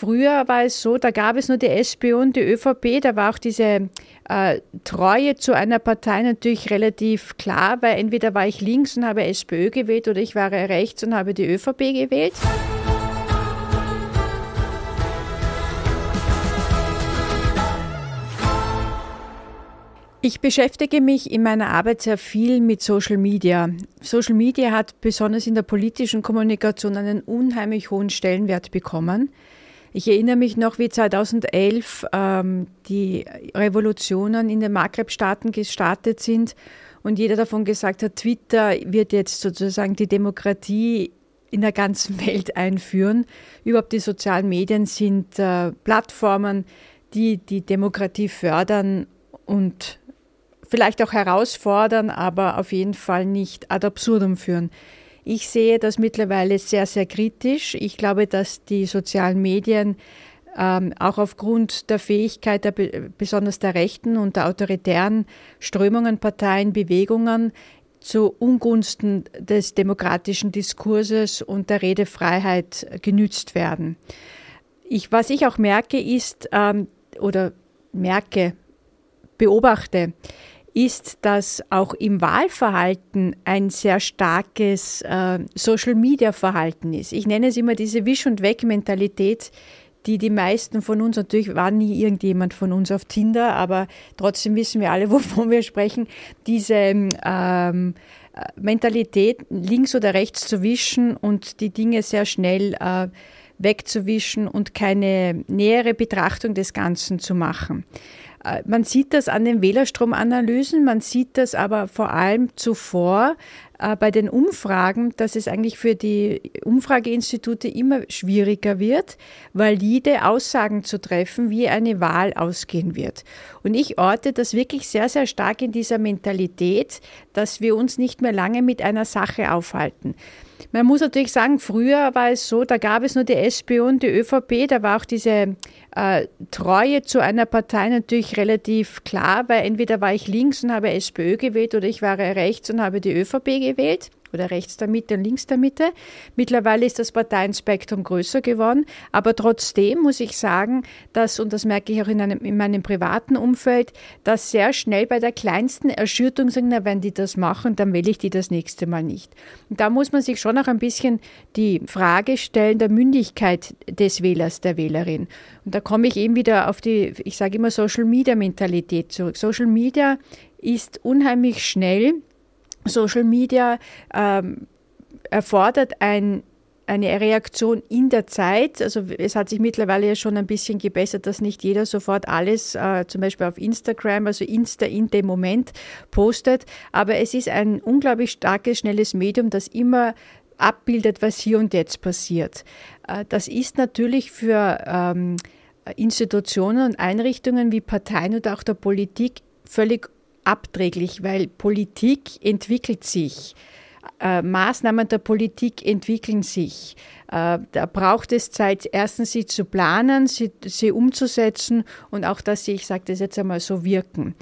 Früher war es so, da gab es nur die SPÖ und die ÖVP, da war auch diese äh, Treue zu einer Partei natürlich relativ klar, weil entweder war ich links und habe SPÖ gewählt oder ich war rechts und habe die ÖVP gewählt. Ich beschäftige mich in meiner Arbeit sehr viel mit Social Media. Social Media hat besonders in der politischen Kommunikation einen unheimlich hohen Stellenwert bekommen. Ich erinnere mich noch, wie 2011 ähm, die Revolutionen in den Maghreb-Staaten gestartet sind und jeder davon gesagt hat, Twitter wird jetzt sozusagen die Demokratie in der ganzen Welt einführen. Überhaupt die sozialen Medien sind äh, Plattformen, die die Demokratie fördern und vielleicht auch herausfordern, aber auf jeden Fall nicht ad absurdum führen. Ich sehe das mittlerweile sehr, sehr kritisch. Ich glaube, dass die sozialen Medien ähm, auch aufgrund der Fähigkeit der, besonders der rechten und der autoritären Strömungen, Parteien, Bewegungen zu Ungunsten des demokratischen Diskurses und der Redefreiheit genützt werden. Ich, was ich auch merke, ist, ähm, oder merke, beobachte, ist, dass auch im Wahlverhalten ein sehr starkes äh, Social-Media-Verhalten ist. Ich nenne es immer diese Wisch- und Weg-Mentalität, die die meisten von uns, natürlich war nie irgendjemand von uns auf Tinder, aber trotzdem wissen wir alle, wovon wir sprechen, diese ähm, Mentalität, links oder rechts zu wischen und die Dinge sehr schnell äh, wegzuwischen und keine nähere Betrachtung des Ganzen zu machen. Äh, man sieht das an den Wählerstromanalysen, man sieht das aber vor allem zuvor äh, bei den Umfragen, dass es eigentlich für die Umfrageinstitute immer schwieriger wird, valide Aussagen zu treffen, wie eine Wahl ausgehen wird. Und ich orte das wirklich sehr, sehr stark in dieser Mentalität, dass wir uns nicht mehr lange mit einer Sache aufhalten. Man muss natürlich sagen, früher war es so, da gab es nur die SPÖ und die ÖVP, da war auch diese äh, Treue zu einer Partei natürlich relativ klar, weil entweder war ich links und habe SPÖ gewählt oder ich war rechts und habe die ÖVP gewählt oder rechts der Mitte und links der Mitte. Mittlerweile ist das Parteienspektrum größer geworden, aber trotzdem muss ich sagen, dass, und das merke ich auch in, einem, in meinem privaten Umfeld, dass sehr schnell bei der kleinsten Erschütterung sagen, na, wenn die das machen, dann wähle ich die das nächste Mal nicht. Und da muss man sich schon auch ein bisschen die Frage stellen der Mündigkeit des Wählers, der Wählerin. Und da komme ich eben wieder auf die, ich sage immer Social Media Mentalität zurück. Social Media ist unheimlich schnell Social Media ähm, erfordert ein, eine Reaktion in der Zeit. Also es hat sich mittlerweile ja schon ein bisschen gebessert, dass nicht jeder sofort alles, äh, zum Beispiel auf Instagram, also Insta in dem Moment postet. Aber es ist ein unglaublich starkes, schnelles Medium, das immer abbildet, was hier und jetzt passiert. Äh, das ist natürlich für ähm, Institutionen und Einrichtungen wie Parteien oder auch der Politik völlig abträglich, weil Politik entwickelt sich. Äh, Maßnahmen der Politik entwickeln sich. Äh, da braucht es Zeit, erstens sie zu planen, sie, sie umzusetzen und auch, dass sie, ich sage das jetzt einmal so, wirken.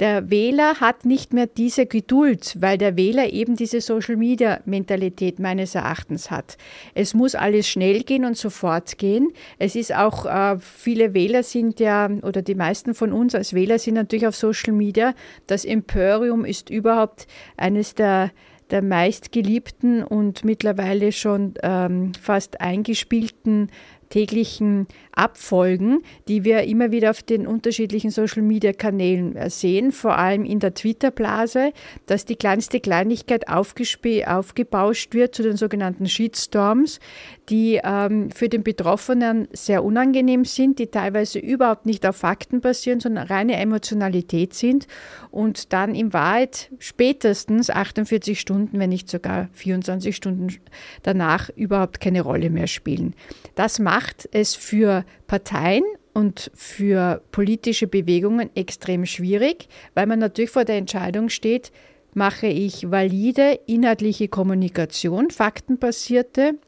Der Wähler hat nicht mehr diese Geduld, weil der Wähler eben diese Social-Media-Mentalität meines Erachtens hat. Es muss alles schnell gehen und sofort gehen. Es ist auch, äh, viele Wähler sind ja, oder die meisten von uns als Wähler sind natürlich auf Social Media. Das Emporium ist überhaupt eines der der meistgeliebten und mittlerweile schon ähm, fast eingespielten täglichen Abfolgen, die wir immer wieder auf den unterschiedlichen Social-Media-Kanälen äh, sehen, vor allem in der Twitter-Blase, dass die kleinste Kleinigkeit aufgebauscht wird zu den sogenannten Shitstorms, die ähm, für den Betroffenen sehr unangenehm sind, die teilweise überhaupt nicht auf Fakten basieren, sondern reine Emotionalität sind und dann in Wahrheit spätestens 48 Stunden, wenn nicht sogar 24 Stunden danach überhaupt keine Rolle mehr spielen. Das macht es für Parteien und für politische Bewegungen extrem schwierig, weil man natürlich vor der Entscheidung steht, mache ich valide inhaltliche Kommunikation, faktenbasierte,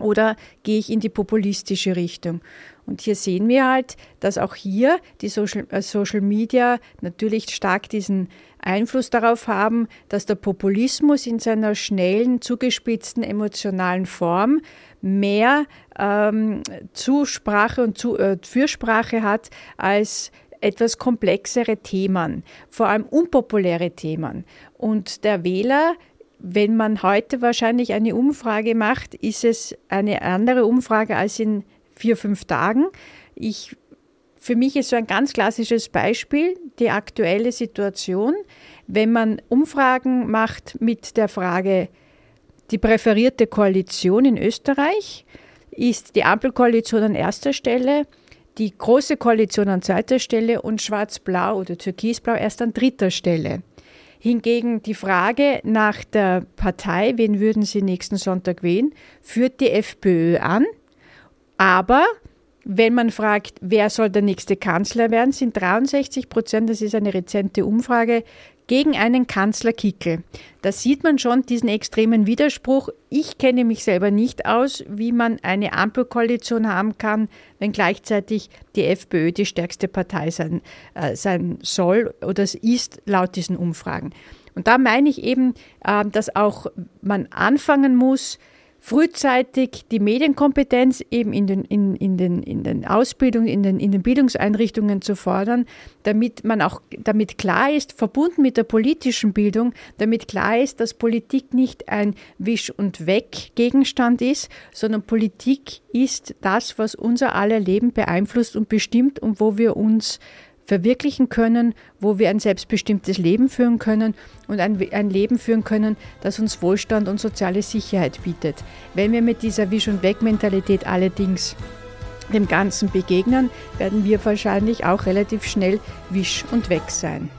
oder gehe ich in die populistische Richtung? Und hier sehen wir halt, dass auch hier die Social, äh, Social Media natürlich stark diesen Einfluss darauf haben, dass der Populismus in seiner schnellen, zugespitzten, emotionalen Form mehr ähm, Zusprache und zu, äh, Fürsprache hat als etwas komplexere Themen, vor allem unpopuläre Themen. Und der Wähler wenn man heute wahrscheinlich eine Umfrage macht, ist es eine andere Umfrage als in vier, fünf Tagen. Ich, für mich ist so ein ganz klassisches Beispiel die aktuelle Situation. Wenn man Umfragen macht mit der Frage, die präferierte Koalition in Österreich, ist die Ampelkoalition an erster Stelle, die Große Koalition an zweiter Stelle und Schwarz-Blau oder Türkis-Blau erst an dritter Stelle. Hingegen die Frage nach der Partei, wen würden Sie nächsten Sonntag wählen, führt die FPÖ an. Aber wenn man fragt, wer soll der nächste Kanzler werden, sind 63 Prozent, das ist eine rezente Umfrage, gegen einen Kanzler Kickel. Da sieht man schon diesen extremen Widerspruch. Ich kenne mich selber nicht aus, wie man eine Ampelkoalition haben kann, wenn gleichzeitig die FPÖ die stärkste Partei sein, äh, sein soll oder es ist laut diesen Umfragen. Und da meine ich eben, äh, dass auch man anfangen muss, frühzeitig die Medienkompetenz eben in den, in, in den, in den Ausbildungen, in den, in den Bildungseinrichtungen zu fordern, damit man auch damit klar ist, verbunden mit der politischen Bildung, damit klar ist, dass Politik nicht ein Wisch- und Weg-Gegenstand ist, sondern Politik ist das, was unser aller Leben beeinflusst und bestimmt und wo wir uns verwirklichen können, wo wir ein selbstbestimmtes Leben führen können und ein, ein Leben führen können, das uns Wohlstand und soziale Sicherheit bietet. Wenn wir mit dieser Wisch- und Weg-Mentalität allerdings dem Ganzen begegnen, werden wir wahrscheinlich auch relativ schnell wisch und weg sein.